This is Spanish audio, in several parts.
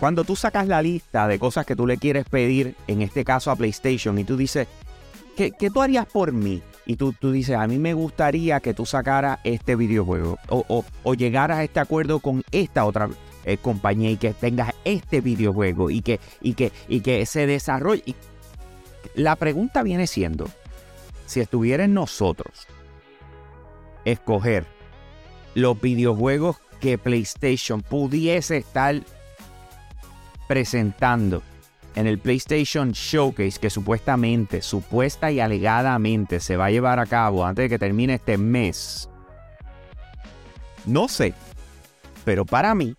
Cuando tú sacas la lista de cosas que tú le quieres pedir, en este caso a PlayStation, y tú dices, ¿qué, qué tú harías por mí? Y tú, tú dices, a mí me gustaría que tú sacaras este videojuego o, o, llegaras a este acuerdo con esta otra eh, compañía y que tengas este videojuego y que, y que, y que se desarrolle. La pregunta viene siendo, si estuviera nosotros escoger los videojuegos que PlayStation pudiese estar presentando en el PlayStation Showcase que supuestamente, supuesta y alegadamente se va a llevar a cabo antes de que termine este mes. No sé, pero para mí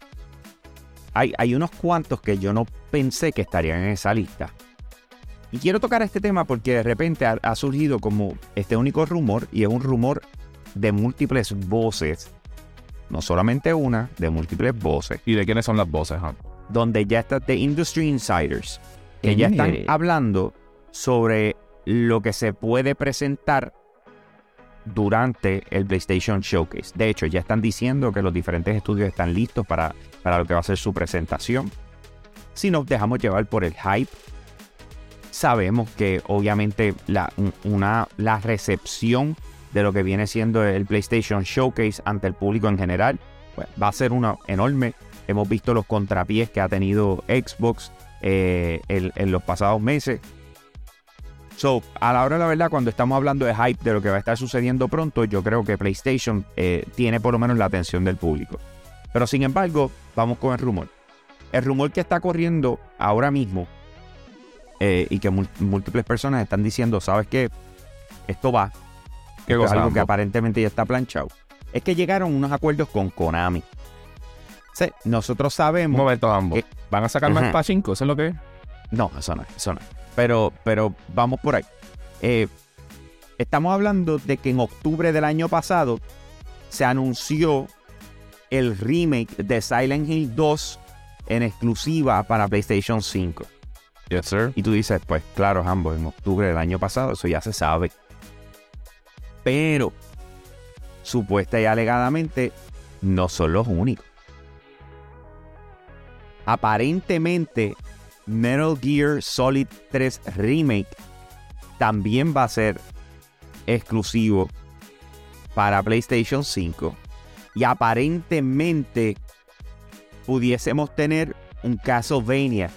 hay, hay unos cuantos que yo no pensé que estarían en esa lista. Y quiero tocar este tema porque de repente ha, surgido como este único rumor y es un rumor de múltiples voces. No solamente una, de múltiples voces. ¿Y de quiénes son las voces? huh? Donde ya está The Industry Insiders, que ya están hablando sobre lo que se puede presentar durante el PlayStation Showcase. De hecho, ya están diciendo que los diferentes estudios están listos para, para lo que va a ser su presentación. Si nos dejamos llevar por el hype, sabemos que obviamente la, un- una, la recepción de lo que viene siendo el PlayStation Showcase ante el público en general pues, va a ser una enorme. Hemos visto los contrapiés que ha tenido Xbox eh, en, en los pasados meses. So, a la hora de la verdad, cuando estamos hablando de hype de lo que va a estar sucediendo pronto, yo creo que PlayStation eh, tiene por lo menos la atención del público. Pero sin embargo, vamos con el rumor. El rumor que está corriendo ahora mismo eh, y que múltiples personas están diciendo, ¿sabes qué? Esto va. ¿Qué Esto es algo que aparentemente ya está planchado. Es que llegaron unos acuerdos con Konami. Sí, nosotros Un sabemos. momento, ambos. Eh, ¿Van a sacar más ajá. Pachinko? ¿Eso es lo que es? No, eso no es, eso no. Pero, pero vamos por ahí. Eh, estamos hablando de que en octubre del año pasado se anunció el remake de Silent Hill 2 en exclusiva para PlayStation 5. Yes, sir. Y tú dices, pues claro, ambos, en octubre del año pasado, eso ya se sabe. Pero, supuesta y alegadamente, no son los únicos. Aparentemente, Metal Gear Solid 3 Remake también va a ser exclusivo para PlayStation 5. Y aparentemente pudiésemos tener un Castlevania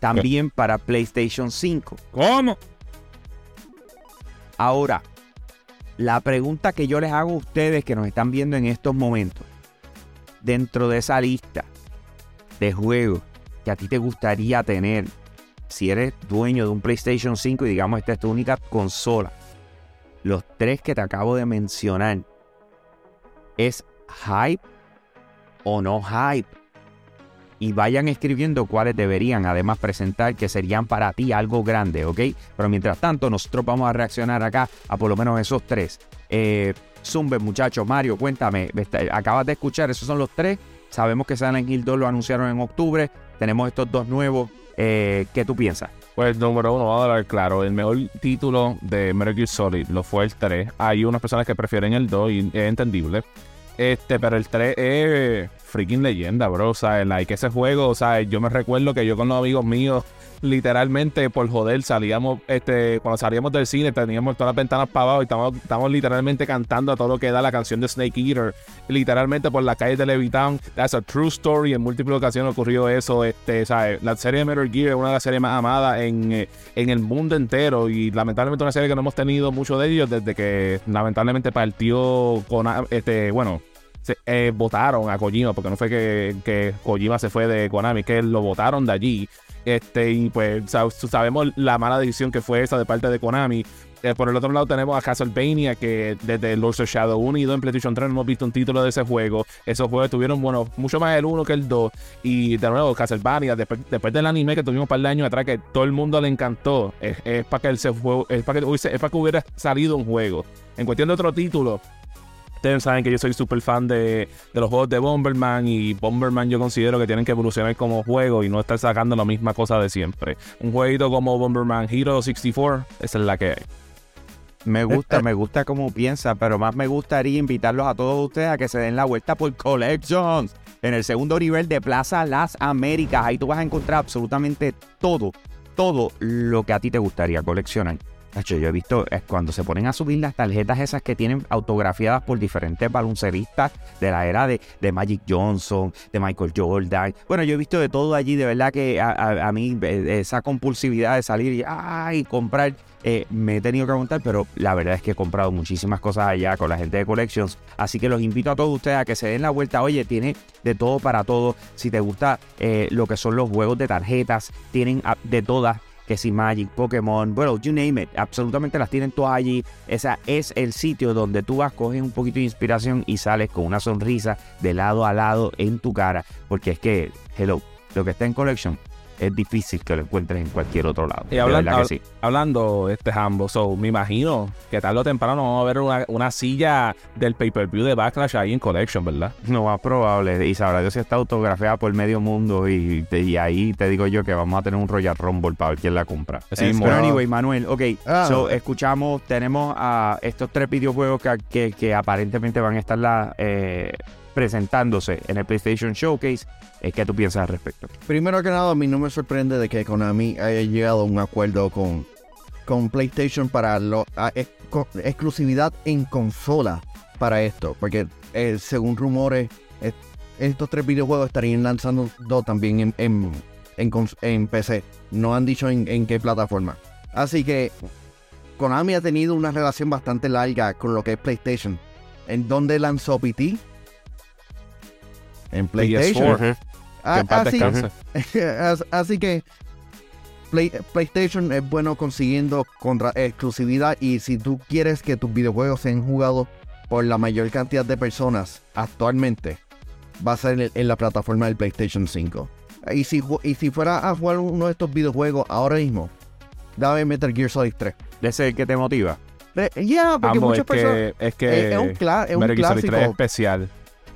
también para PlayStation 5. ¿Cómo? Ahora, la pregunta que yo les hago a ustedes que nos están viendo en estos momentos, dentro de esa lista de juegos que a ti te gustaría tener, si eres dueño de un PlayStation 5 y digamos esta es tu única consola, los tres que te acabo de mencionar, ¿es hype o no hype? y vayan escribiendo cuáles deberían además presentar que serían para ti algo grande, ¿ok? Pero mientras tanto, nosotros vamos a reaccionar acá a por lo menos esos tres. Eh, Zumbe, muchachos, Mario, cuéntame, acabas de escuchar, esos son los tres. Sabemos que Silent Hill 2 lo anunciaron en octubre. Tenemos estos dos nuevos. Eh, ¿Qué tú piensas? Pues número uno, vamos a hablar claro. El mejor título de Metal Gear Solid lo fue el 3. Hay unas personas que prefieren el 2 y es entendible. Este, pero el 3 es freaking leyenda, bro. O sea, like ese juego, o sea, yo me recuerdo que yo con los amigos míos, literalmente por joder, salíamos, este, cuando salíamos del cine, teníamos todas las ventanas para abajo y estábamos, estábamos literalmente cantando a todo lo que da la canción de Snake Eater. Literalmente por la calle de Levittown. That's a true story. En múltiples ocasiones ocurrió eso. Este, ¿sabes? La serie de Metal Gear es una de las series más amadas en, eh, en el mundo entero. Y lamentablemente una serie que no hemos tenido mucho de ellos desde que lamentablemente partió con este, bueno, eh, votaron a Kojima, porque no fue que, que Kojima se fue de Konami, que lo votaron de allí. Este, y pues sab- sabemos la mala decisión que fue esa de parte de Konami. Eh, por el otro lado tenemos a Castlevania, que desde Lords of Shadow 1 y 2 en PlayStation 3 no hemos visto un título de ese juego. Esos juegos tuvieron, bueno, mucho más el 1 que el 2. Y de nuevo, Castlevania, después, después del anime que tuvimos un par de años atrás, que todo el mundo le encantó, es, para que, juego, es que, es para que hubiera salido un juego. En cuestión de otro título, Ustedes saben que yo soy súper fan de, de los juegos de Bomberman y Bomberman yo considero que tienen que evolucionar como juego y no estar sacando la misma cosa de siempre. Un jueguito como Bomberman Hero 64, esa es la que hay. Me gusta, me gusta cómo piensa, pero más me gustaría invitarlos a todos ustedes a que se den la vuelta por Collections. En el segundo nivel de Plaza Las Américas. Ahí tú vas a encontrar absolutamente todo, todo lo que a ti te gustaría coleccionar. Yo he visto eh, cuando se ponen a subir las tarjetas esas que tienen autografiadas por diferentes balonceristas de la era de, Magic Johnson, de Michael Jordan. Bueno, yo he visto de todo allí, de verdad que a, mí eh, esa compulsividad de salir y comprar, eh, me he tenido que preguntar, pero la verdad es que he comprado muchísimas cosas allá con la gente de Collections. Así que los invito a todos ustedes a que se den la vuelta. Oye, tiene de todo para todo. Si te gusta lo que son los juegos de tarjetas, tienen de todas que si Magic, Pokémon, bueno, you name it, absolutamente las tienen todas allí. Esa es el sitio donde tú vas, coges un poquito de inspiración y sales con una sonrisa de lado a lado en tu cara, porque es que, hello, lo que está en Collection es difícil que lo encuentres en cualquier otro lado. Y hablando, este Hambo, so, me imagino que tarde o temprano vamos a ver una, silla del pay-per-view de Backlash ahí en Collection, ¿verdad? No, más probable. Y sabrá Dios si está autografiada por medio mundo y, ahí te digo yo que vamos a tener un Royal Rumble para ver quién la compra. Sí, pero anyway, Manuel, ok, ah. so, escuchamos, tenemos a estos tres videojuegos que, que, aparentemente van a estar la, eh, presentándose en el PlayStation Showcase. ¿Qué tú piensas al respecto? Primero que nada, a mí no me sorprende de que Konami haya llegado a un acuerdo con, con PlayStation para la exclusividad en consola para esto. Porque eh, según rumores, estos tres videojuegos estarían lanzando también en, en, PC. No han dicho en, en qué plataforma. Así que Konami ha tenido una relación bastante larga con lo que es PlayStation. En donde lanzó PT, en PlayStation. Ah, así, que PlayStation es bueno consiguiendo contra exclusividad y si tú quieres que tus videojuegos sean jugados por la mayor cantidad de personas actualmente, va a ser en, la plataforma del PlayStation 5. Y si, y si fuera a jugar uno de estos videojuegos ahora mismo, dame Metal Gear Solid 3. ¿Ese es el que te motiva? Ya, porque muchas personas. es que es, un, clásico. especial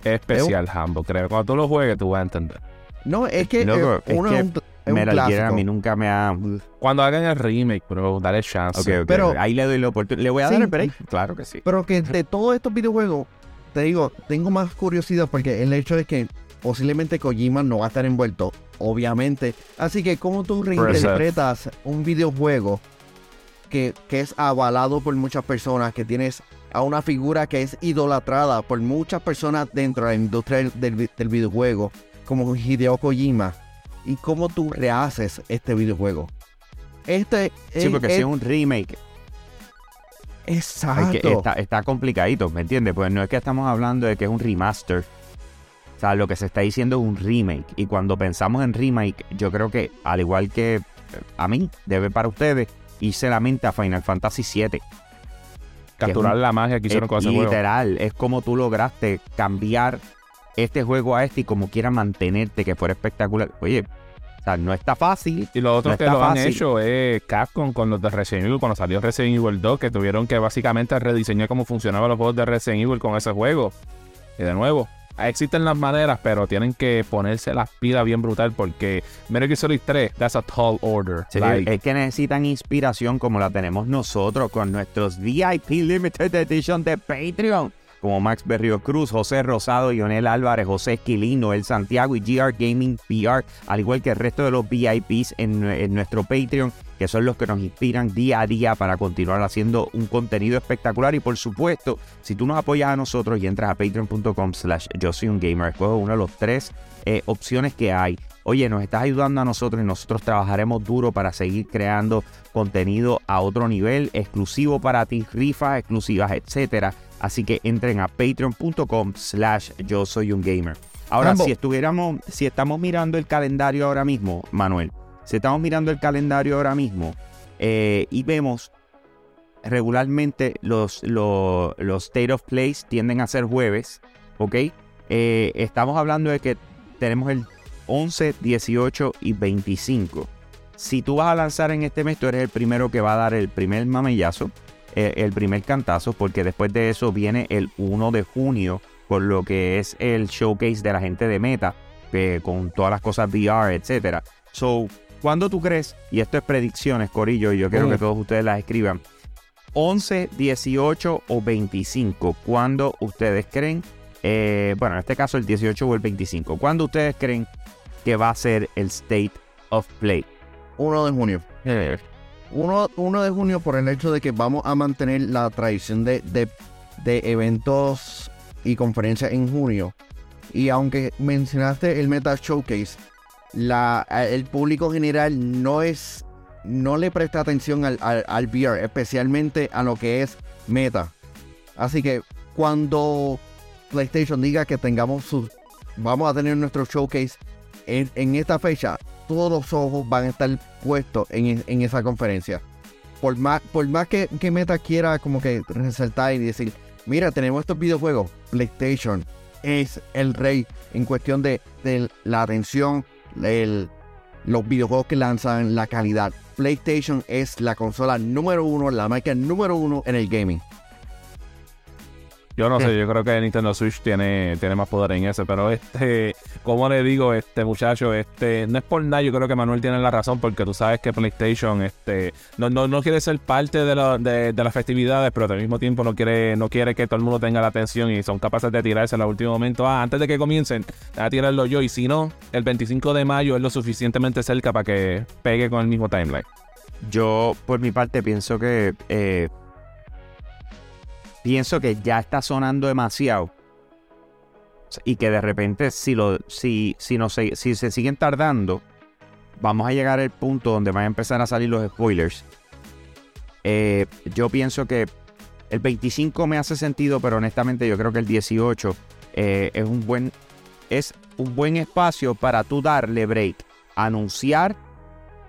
es especial, Hambo, creo. Cuando tú lo juegues, tú vas a entender. No, es que uno es, un, a mí nunca me ha... Cuando hagan el remake, bro, dale chance. Pero ahí le doy la oportunidad. Le voy a dar el break. Claro que sí. Pero que de todos estos videojuegos, te digo, tengo más curiosidad porque el hecho es que posiblemente Kojima no va a estar envuelto, obviamente. Así que, ¿cómo tú reinterpretas un videojuego que, que es avalado por muchas personas, que tienes a una figura que es idolatrada por muchas personas dentro de la industria del, videojuego, como Hideo Kojima, y cómo tú rehaces este videojuego. Este sí, porque es, un remake. Exacto. está, está complicadito, ¿me entiendes? Pues no es que estamos hablando de que es un remaster. O sea, lo que se está diciendo es un remake. Y cuando pensamos en remake, yo creo que, al igual que a mí, debe para ustedes, irse la mente a Final Fantasy VII capturar la magia que hicieron con ese juego. Literal, es como tú lograste cambiar este juego a este y como quiera mantenerte, que fuera espectacular. Oye, o sea, no está fácil. Y lo otro que lo han hecho es Capcom con los de Resident Evil, cuando salió Resident Evil 2, que tuvieron que básicamente rediseñar cómo funcionaban los juegos de Resident Evil con ese juego. Y de nuevo, existen las maneras, pero tienen que ponerse las pilas bien brutal porque Metal Gear Solid 3, that's a tall order. es que necesitan inspiración como la tenemos nosotros con nuestros VIP Limited Edition de Patreon como Max Berrio Cruz, José Rosado, Lionel Álvarez, José Esquilino, El Santiago y GR Gaming PR, al igual que el resto de los VIPs en, nuestro Patreon, que son los que nos inspiran día a día para continuar haciendo un contenido espectacular. Y por supuesto, si tú nos apoyas a nosotros y entras a patreon.com slash yo soy un gamer, escoge una de las tres eh, opciones que hay. Oye, nos estás ayudando a nosotros y nosotros trabajaremos duro para seguir creando contenido a otro nivel, exclusivo para ti, rifas exclusivas, etcétera Así que entren a patreon.com slash yo soy un gamer. Ahora, si estuviéramos, si estamos mirando el calendario ahora mismo, Manuel, si estamos mirando el calendario ahora mismo eh, y vemos regularmente los, los, State of Plays tienden a ser jueves, ¿ok? Eh, estamos hablando de que tenemos el 11, 18 y 25. Si tú vas a lanzar en este mes, tú eres el primero que va a dar el primer mamellazo. Eh, el primer cantazo, porque después de eso viene el 1 de junio, con lo que es el showcase de la gente de Meta, con todas las cosas VR, etcétera. So, ¿cuándo tú crees? Y esto es predicciones, Corillo, y yo quiero que todos ustedes las escriban. 11, 18 o 25. ¿Cuándo ustedes creen? Eh, bueno, en este caso el 18 o el 25. ¿Cuándo ustedes creen que va a ser el State of Play? 1 de junio. 1, de junio por el hecho de que vamos a mantener la tradición de, de eventos y conferencias en junio. Y aunque mencionaste el Meta Showcase, la, el público general no es no le presta atención al, al, VR, especialmente a lo que es Meta. Así que cuando PlayStation diga que tengamos su, vamos a tener nuestro showcase en, esta fecha, todos los ojos van a estar puestos en, esa conferencia. Por más, que, Meta quiera como que resaltar y decir, mira, tenemos estos videojuegos, PlayStation es el rey en cuestión de, la atención, los videojuegos que lanzan, la calidad. PlayStation es la consola número uno, la marca número uno en el gaming. Yo no sé, yo creo que Nintendo Switch tiene, tiene más poder en ese, pero este, como le digo, este muchacho, este, no es por nada, yo creo que Manuel tiene la razón, porque tú sabes que PlayStation, este, no, no, no quiere ser parte de, de, las festividades, pero al mismo tiempo no quiere, no quiere que todo el mundo tenga la atención y son capaces de tirarse en el último momento. Ah, antes de que comiencen, a tirarlo yo, y si no, el 25 de mayo es lo suficientemente cerca para que pegue con el mismo timeline. Yo, por mi parte, pienso que eh, pienso que ya está sonando demasiado. Y que de repente, si, lo, si, si, no se, si se siguen tardando, vamos a llegar al punto donde van a empezar a salir los spoilers. Eh, yo pienso que el 25 me hace sentido, pero honestamente yo creo que el 18 eh, es, un buen, es un buen espacio para tú darle break. Anunciar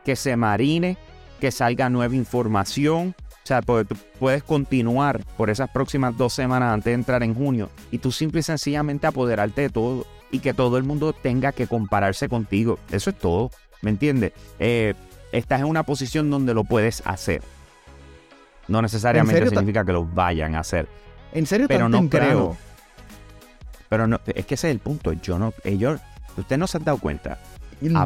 que se marine, que salga nueva información, o sea, pues, tú puedes continuar por esas próximas dos semanas antes de entrar en junio y tú simple y sencillamente apoderarte de todo y que todo el mundo tenga que compararse contigo. Eso es todo, ¿me entiendes? Eh, estás en una posición donde lo puedes hacer. No necesariamente significa que lo vayan a hacer. En serio, pero no creo. Pero no, es que ese es el punto. Yo no, ellos, ustedes no se han dado cuenta.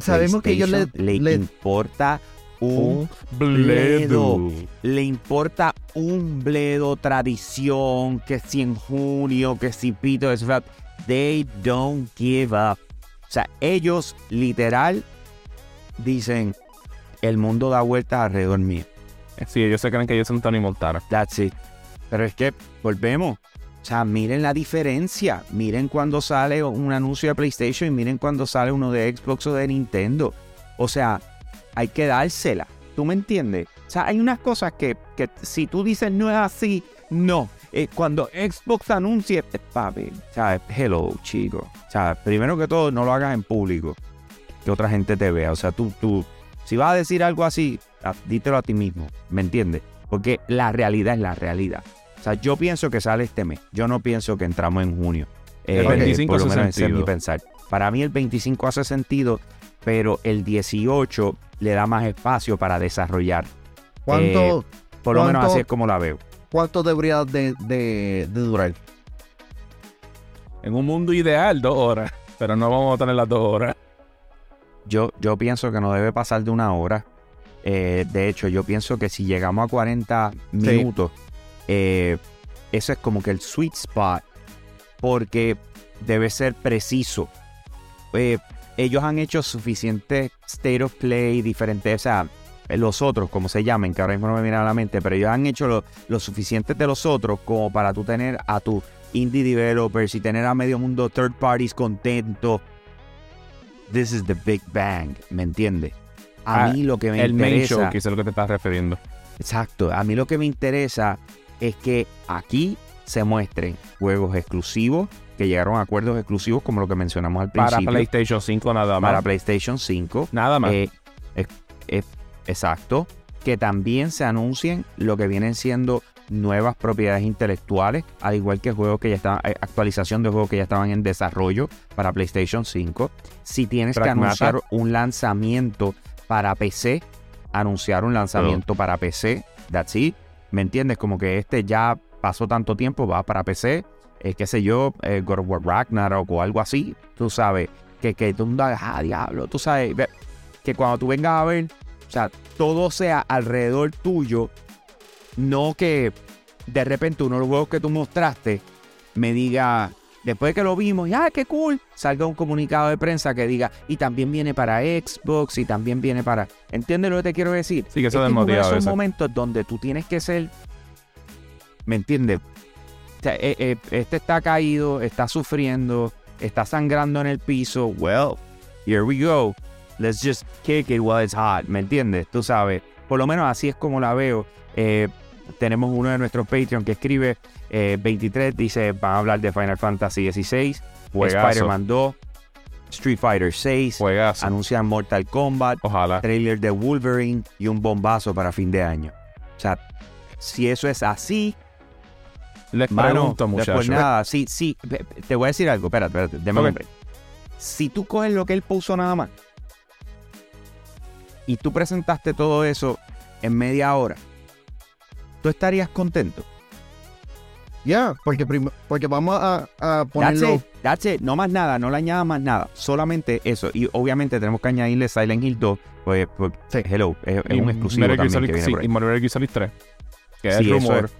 Sabemos que ellos le, le importa un bledo. Le importa un bledo tradición, que si en junio, que si pito, es They don't give up. O sea, ellos literal dicen, el mundo da vueltas alrededor mío. Sí, ellos se creen que ellos son Tony Montana. That's it. Pero es que, volvemos. O sea, miren la diferencia. Miren cuando sale un anuncio de PlayStation y miren cuando sale uno de Xbox o de Nintendo. O sea, hay que dársela. ¿Tú me entiendes? O sea, hay unas cosas que, si tú dices no es así, no. Eh, cuando Xbox anuncie, eh, papi, sea, Hello, chico. O sea, primero que todo, no lo hagas en público. Que otra gente te vea. O sea, tú, tú, si vas a decir algo así, dítelo a ti mismo. ¿Me entiendes? Porque la realidad es la realidad. O sea, yo pienso que sale este mes. Yo no pienso que entramos en junio. el 25 eh, por lo menos mi pensar. Para mí el 25 hace sentido, pero el 18 le da más espacio para desarrollar. ¿Cuánto? Eh, por lo menos así es como la veo. ¿Cuánto debería de, durar? En un mundo ideal, dos horas. Pero no vamos a tener las dos horas. Yo, yo pienso que no debe pasar de una hora. Eh, de hecho, yo pienso que si llegamos a 40 minutos, eh, eso es como que el sweet spot. Porque debe ser preciso ellos han hecho suficiente state of play, diferentes, o sea, los otros, como se llamen, que ahora mismo no me viene a la mente, pero ellos han hecho lo, lo suficiente de los otros como para tú tener a tu indie developers y tener a medio mundo third parties contentos. This is the Big Bang, ¿me entiendes? A ah, mí lo que me el interesa. El main show, que es lo que te estás refiriendo. Exacto. A mí lo que me interesa es que aquí se muestren juegos exclusivos que llegaron a acuerdos exclusivos como lo que mencionamos al principio. Para PlayStation 5 nada más. Para PlayStation 5. Nada más. Eh, exacto. Que también se anuncien lo que vienen siendo nuevas propiedades intelectuales, al igual que juegos que ya estaban, eh, actualización de juegos que ya estaban en desarrollo para PlayStation 5. Si tienes que anunciar un lanzamiento para PC, anunciar un lanzamiento para PC, that's it. ¿Me entiendes? Como que este ya pasó tanto tiempo, va para PC, eh, qué sé yo, eh, God of War Ragnarok o algo así, tú sabes, que, que tú ah, diablo, tú sabes, que cuando tú vengas a ver, o sea, todo sea alrededor tuyo no que de repente uno de los juegos que tú mostraste me diga, después de que lo vimos, ya, qué cool, salga un comunicado de prensa que diga, y también viene para Xbox, y también viene para... ¿Entiendes lo que te quiero decir? Sí, que eso es desmotiva esos momentos donde tú tienes que ser, ¿me entiendes? Eh, eh, este está caído, está sufriendo, está sangrando en el piso. Well, here we go. Let's just kick it while it's hot, ¿me entiendes? Tú sabes, por lo menos así es como la veo. Eh, tenemos uno de nuestros Patreon que escribe eh, 23, dice, van a hablar de Final Fantasy XVI. Spider-Man 2, Street Fighter 6, Juegazo. anuncian Mortal Kombat, Ojalá. trailer de Wolverine y un bombazo para fin de año. O sea, si eso es así, Les mano, pregunto, después muchachos. nada, sí, sí, te voy a decir algo, espérate, espérate, déjame Ok. un break. Si tú coges lo que él puso nada más y tú presentaste todo eso en media hora, tú estarías contento. Ya, porque, prim- porque vamos a, a That's ponerlo. it, that's it, no más nada, no le añadas más nada, solamente eso. Y obviamente tenemos que añadirle Silent Hill 2, pues, pues Sí. hello, es, un exclusivo Metal Gear también Solid- que viene sí, por ahí. y Metal Gear Solid 3. Que Sí, es eso rumor. es,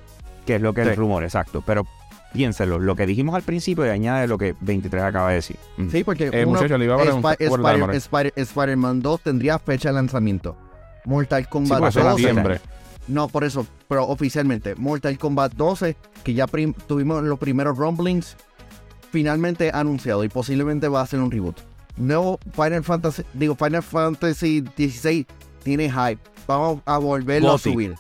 que es lo que es Sí. el rumor, exacto. Pero piénselo, lo que dijimos al principio y añade lo que 23 acaba de decir. Mm. Sí, porque Eh, uno- muchachos, le iba a preguntar. Spi- por Spider-. Spider- Spider-Man 2 tendría fecha de lanzamiento. Mortal Kombat pues, 12. septiembre. No, por eso, pero oficialmente. Mortal Kombat 12, que ya tuvimos los primeros rumblings, finalmente anunciado y posiblemente va a ser un reboot. Nuevo Final Fantasy, digo, Final Fantasy 16 tiene hype. Vamos a volverlo Gothic. a subir.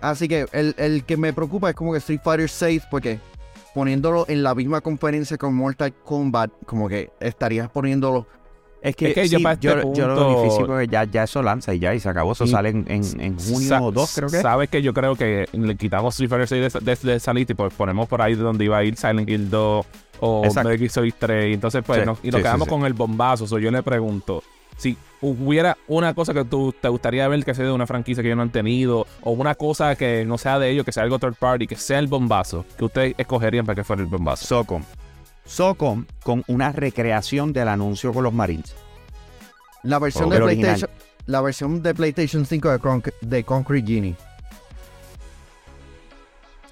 Así que el, el que me preocupa es como que Street Fighter 6, porque poniéndolo en la misma conferencia con Mortal Kombat, como que estarías poniéndolo Es que, Es que yo para este yo, yo lo punto- difícil porque ya, ya eso lanza y ya y se acabó. Eso Y- sale en, en, en junio o 2, creo que. Sabes que yo creo que le quitamos Street Fighter 6 de, de, de y pues ponemos por ahí de donde iba a ir Silent Hill 2 o. Metal Gear Solid 3. Y entonces, pues, Sí, nos, y nos sí, quedamos con el bombazo. So, yo le pregunto, si hubiera una cosa que tú te gustaría ver que sea de una franquicia que ellos no han tenido, o una cosa que no sea de ellos, que sea algo third party, que sea el bombazo, que ustedes escogerían para que fuera el bombazo. Socom. Socom con una recreación del anuncio con los Marines. La versión, Oh, de. PlayStation, la versión de PlayStation 5 de, Conc- de Concrete Genie.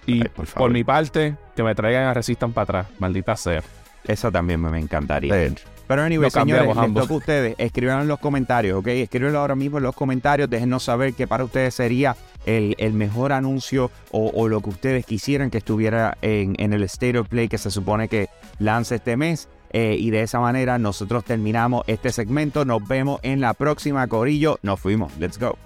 Y Ay, por mi parte, que me traigan a Resistan para atrás, maldita sea. Esa también me, me encantaría. Sí. Pero anyway, señores, les toca a ustedes. Escríbanlo en los comentarios, ¿ok? Escríbanlo ahora mismo en los comentarios. Déjenos saber qué para ustedes sería el, el mejor anuncio o, o lo que ustedes quisieran que estuviera en, en el State of Play que se supone que lance este mes. Eh, y de esa manera nosotros terminamos este segmento. Nos vemos en la próxima, Corillo. Nos fuimos. Let's go.